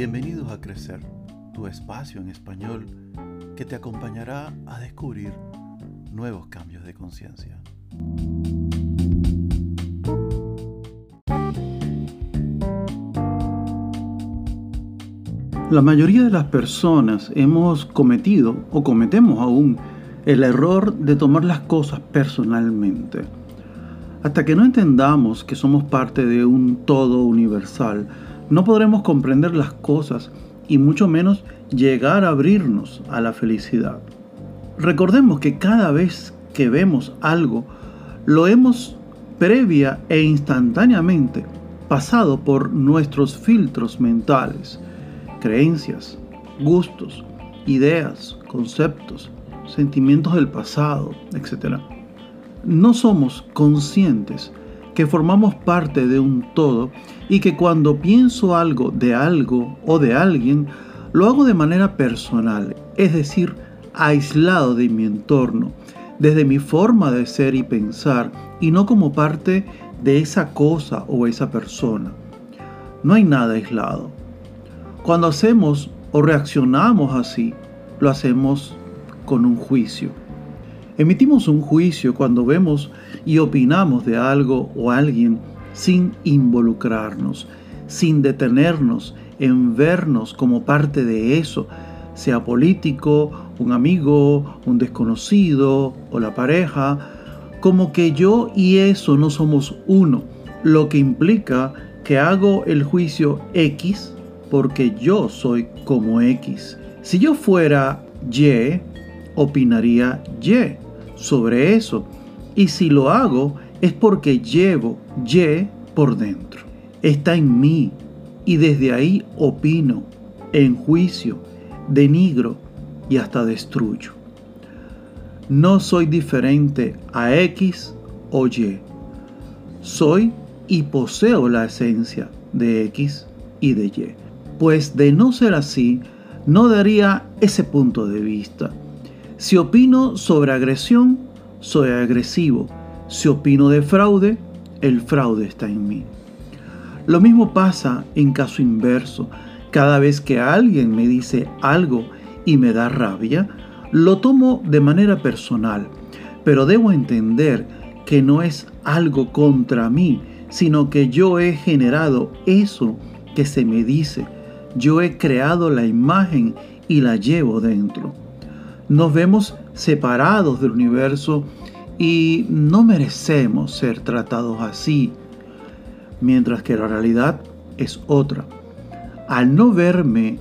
Bienvenidos a Crecer, tu espacio en español que te acompañará a descubrir nuevos cambios de conciencia. La mayoría de las personas hemos cometido o cometemos aún el error de tomar las cosas personalmente. Hasta que no entendamos que somos parte de un todo universal, no podremos comprender las cosas y mucho menos llegar a abrirnos a la felicidad. Recordemos que cada vez que vemos algo, lo hemos previa e instantáneamente pasado por nuestros filtros mentales, creencias, gustos, ideas, conceptos, sentimientos del pasado, etc. No somos conscientes que formamos parte de un todo y que cuando pienso algo de algo o de alguien, lo hago de manera personal, es decir, aislado de mi entorno, desde mi forma de ser y pensar, y no como parte de esa cosa o esa persona. No hay nada aislado. Cuando hacemos o reaccionamos así, lo hacemos con un juicio. Emitimos un juicio cuando vemos y opinamos de algo o alguien sin involucrarnos, sin detenernos en vernos como parte de eso, sea político, un amigo, un desconocido o la pareja, como que yo y eso no somos uno, lo que implica que hago el juicio X porque yo soy como X. Si yo fuera Y, opinaría Y sobre eso. Y si lo hago es porque llevo Y por dentro. Está en mí y desde ahí opino, enjuicio, denigro y hasta destruyo. No soy diferente a X o Y. Soy y poseo la esencia de X y de Y. Pues de no ser así, no daría ese punto de vista si opino sobre agresión, soy agresivo. Si opino de fraude, el fraude está en mí. Lo mismo pasa en caso inverso. Cada vez que alguien me dice algo y me da rabia, lo tomo de manera personal, pero debo entender que no es algo contra mí, sino que yo he generado eso que se me dice. Yo he creado la imagen y la llevo dentro nos vemos separados del universo y no merecemos ser tratados así, mientras que la realidad es otra. Al no verme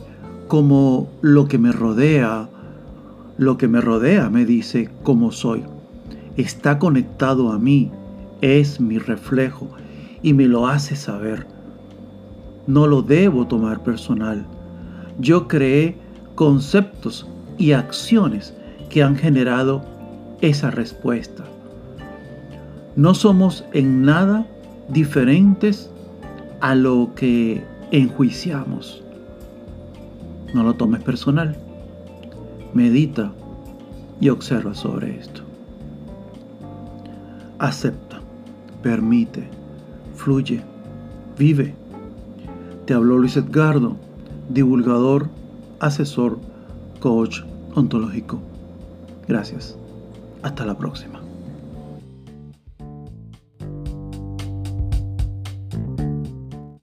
como lo que me rodea, lo que me rodea me dice cómo soy. Está conectado a mí, es mi reflejo y me lo hace saber. No lo debo tomar personal. Yo creé conceptos y acciones que han generado esa respuesta. No somos en nada diferentes a lo que enjuiciamos. No lo tomes personal. Medita y observa sobre esto. Acepta, permite, fluye, vive. Te habló Luis Edgardo, divulgador, asesor, coach ontológico. Gracias. Hasta la próxima.